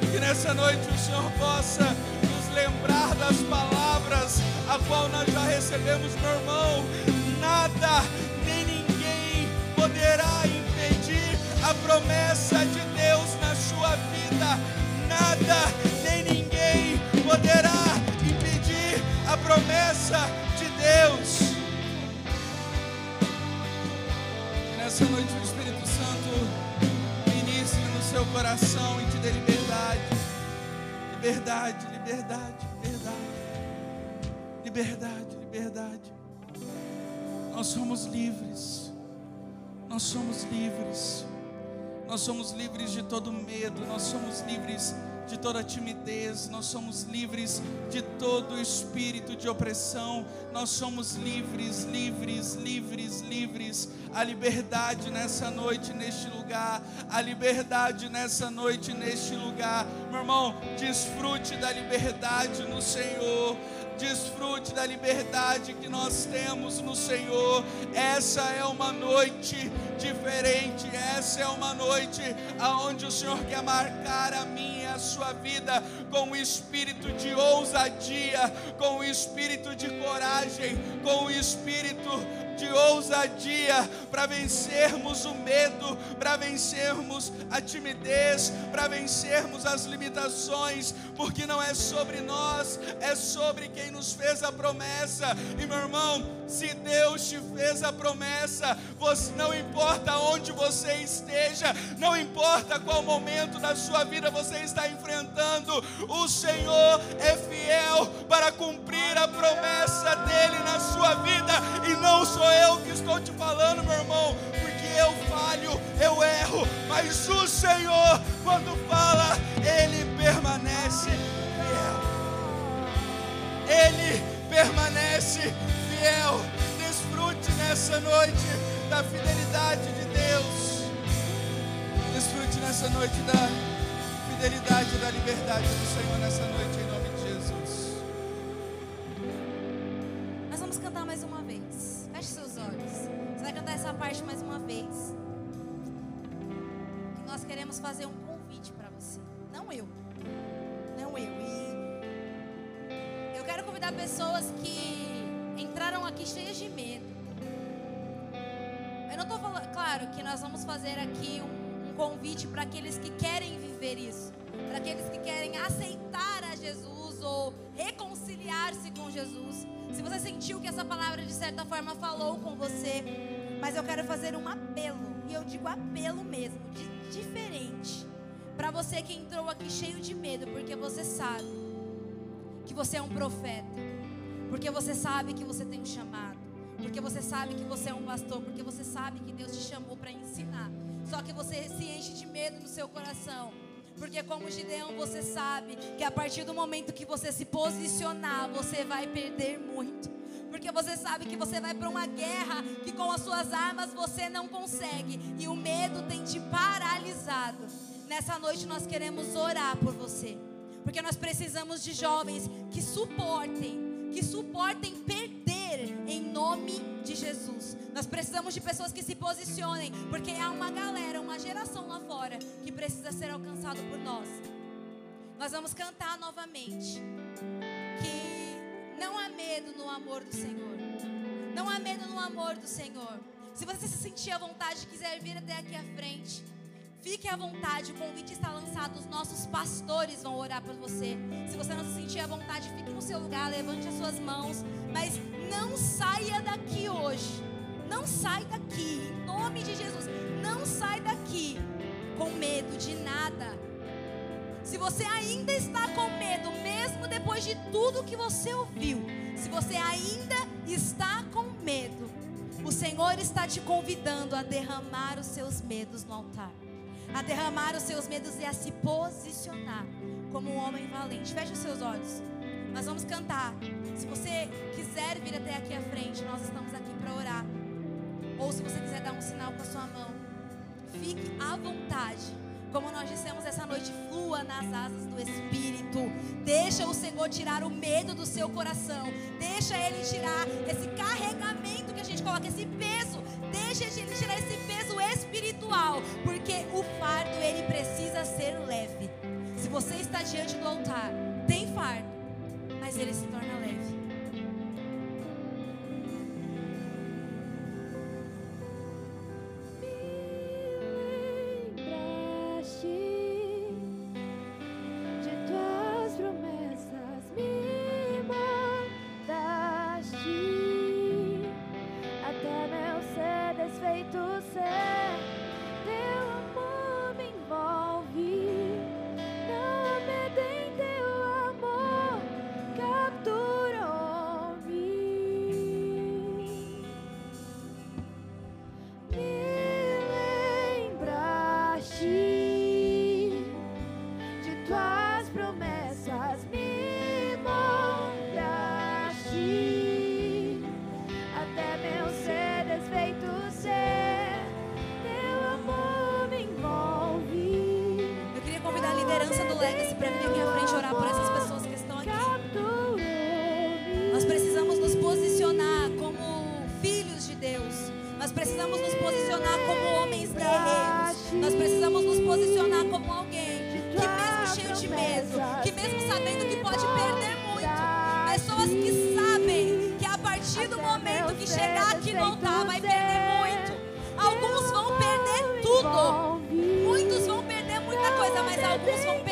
que nessa noite o Senhor possa nos lembrar das palavras a qual nós já recebemos, meu irmão. Nada nem ninguém poderá impedir a promessa de Deus na sua vida. Nada nem ninguém poderá impedir a promessa de Deus. nessa noite o Santo ministre no seu coração e te dê liberdade. Liberdade, liberdade, liberdade. Liberdade, liberdade. Nós somos livres. Nós somos livres. Nós somos livres de todo medo. Nós somos livres de toda timidez, nós somos livres de todo espírito de opressão, nós somos livres, livres, livres, livres. A liberdade nessa noite, neste lugar, a liberdade nessa noite, neste lugar. Meu irmão, desfrute da liberdade no Senhor desfrute da liberdade que nós temos no Senhor. Essa é uma noite diferente, essa é uma noite aonde o Senhor quer marcar a minha e a sua vida com o espírito de ousadia, com o espírito de coragem, com o espírito de ousadia para vencermos o medo, para vencermos a timidez, para vencermos as limitações, porque não é sobre nós, é sobre quem nos fez a promessa. E meu irmão, se Deus te fez a promessa, você não importa onde você esteja, não importa qual momento da sua vida você está enfrentando, o Senhor é fiel para cumprir a promessa dele na sua vida e não sou eu que estou te falando, meu irmão, porque eu falho, eu erro, mas o Senhor, quando fala, Ele permanece fiel. Ele permanece fiel. Desfrute nessa noite da fidelidade de Deus. Desfrute nessa noite da fidelidade e da liberdade do Senhor nessa noite, em nome de Jesus. Nós vamos cantar mais uma vez. Feche seus olhos. Você vai cantar essa parte mais uma vez. E nós queremos fazer um convite para você. Não eu. Não eu. Eu quero convidar pessoas que aqui cheias de medo. Eu não estou falando, claro, que nós vamos fazer aqui um, um convite para aqueles que querem viver isso, para aqueles que querem aceitar a Jesus ou reconciliar-se com Jesus. Se você sentiu que essa palavra de certa forma falou com você, mas eu quero fazer um apelo, e eu digo apelo mesmo, de, diferente, para você que entrou aqui cheio de medo, porque você sabe que você é um profeta, porque você sabe que você tem um chamado, porque você sabe que você é um pastor, porque você sabe que Deus te chamou para ensinar. Só que você se enche de medo no seu coração. Porque como Gideão, você sabe que a partir do momento que você se posicionar, você vai perder muito. Porque você sabe que você vai para uma guerra que com as suas armas você não consegue e o medo tem te paralisado. Nessa noite nós queremos orar por você. Porque nós precisamos de jovens que suportem, que suportem perder em nome de Jesus. Nós precisamos de pessoas que se posicionem, porque há uma galera, uma geração lá fora que precisa ser alcançado por nós. Nós vamos cantar novamente que não há medo no amor do Senhor. Não há medo no amor do Senhor. Se você se sentir à vontade, quiser vir até aqui à frente, fique à vontade. O convite está lançado. Os nossos pastores vão orar por você. Se você não se sentir à vontade, fique no seu lugar, levante as suas mãos. Mas não saia daqui hoje. Não sai daqui. Em nome de Jesus. Não sai daqui com medo de nada. Se você ainda está com medo, mesmo depois de tudo que você ouviu, se você ainda está com medo, o Senhor está te convidando a derramar os seus medos no altar, a derramar os seus medos e a se posicionar como um homem valente. Feche os seus olhos. Nós vamos cantar. Se você quiser vir até aqui à frente, nós estamos aqui para orar. Ou se você quiser dar um sinal com a sua mão, fique à vontade. Como nós dissemos essa noite, flua nas asas do Espírito. Deixa o Senhor tirar o medo do seu coração. Deixa Ele tirar esse carregamento que a gente coloca, esse peso. Deixa Ele tirar esse peso espiritual. Porque o fardo, ele precisa ser leve. Se você está diante do altar, tem fardo, mas ele se torna leve. this one.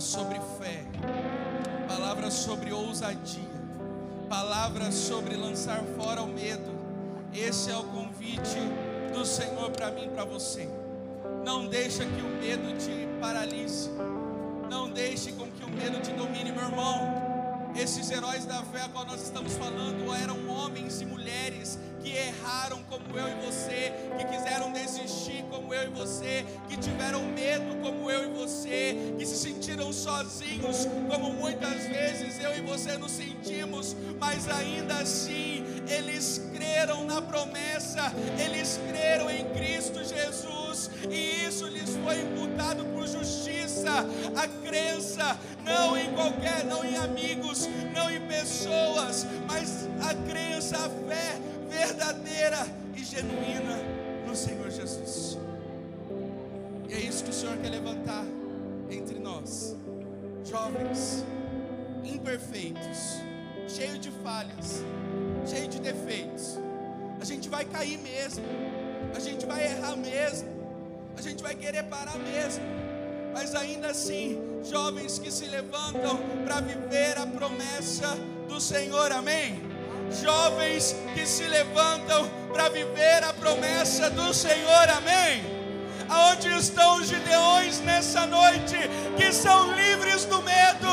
Palavras sobre fé, palavras sobre ousadia, palavras sobre lançar fora o medo. Esse é o convite do Senhor para mim e para você. Não deixa que o medo te paralise. Não deixe com que o medo te domine, meu irmão. Esses heróis da fé a qual nós estamos falando eram homens e mulheres que erraram como eu e você, que quiseram desistir como eu e você, que tiveram medo como eu e você, que se sentiram sozinhos como muitas vezes eu e você nos sentimos, mas ainda assim eles creram na promessa, eles creram em Cristo Jesus e isso lhes foi imputado por justiça, a crença não em qualquer, não em amigos, não em pessoas, mas a crença, a fé verdadeira e genuína no Senhor Jesus. E é isso que o Senhor quer levantar entre nós, jovens, imperfeitos, cheios de falhas, cheios de defeitos. A gente vai cair mesmo, a gente vai errar mesmo, a gente vai querer parar mesmo, mas ainda assim, jovens que se levantam para viver a promessa do Senhor, amém? Jovens que se levantam para viver a promessa do Senhor, amém? Aonde estão os gideões nessa noite que são livres do medo,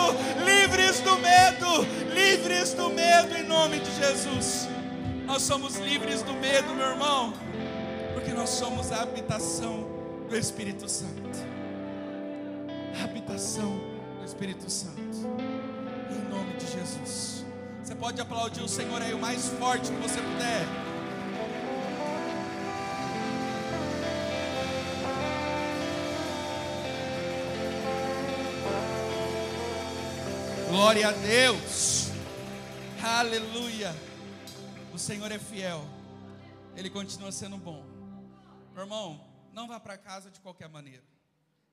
livres do medo, livres do medo em nome de Jesus. Nós somos livres do medo, meu irmão, porque nós somos a habitação do Espírito Santo. A habitação do Espírito Santo. Em nome de Jesus. Pode aplaudir o Senhor aí o mais forte que você puder. Glória a Deus. Aleluia. O Senhor é fiel. Ele continua sendo bom. Meu irmão, não vá para casa de qualquer maneira.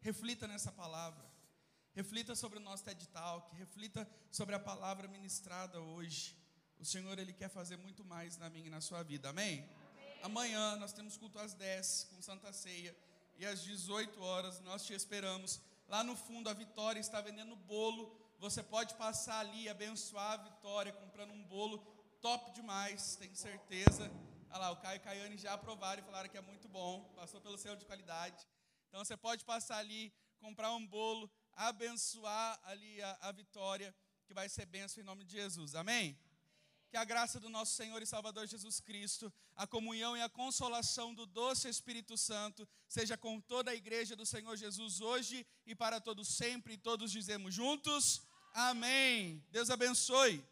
Reflita nessa palavra. Reflita sobre o nosso TED Talk. Reflita sobre a palavra ministrada hoje. O Senhor, Ele quer fazer muito mais na minha e na sua vida. Amém? Amém. Amanhã nós temos culto às 10 com Santa Ceia. E às 18 horas nós te esperamos. Lá no fundo, a Vitória está vendendo bolo você pode passar ali, abençoar a vitória, comprando um bolo top demais, tenho certeza. Olha lá, o Caio e Caiane já aprovaram e falaram que é muito bom, passou pelo selo de qualidade. Então você pode passar ali, comprar um bolo, abençoar ali a, a vitória, que vai ser benção em nome de Jesus. Amém? Que a graça do nosso Senhor e Salvador Jesus Cristo, a comunhão e a consolação do doce Espírito Santo, seja com toda a igreja do Senhor Jesus hoje e para todos sempre, e todos dizemos juntos: Amém. Deus abençoe.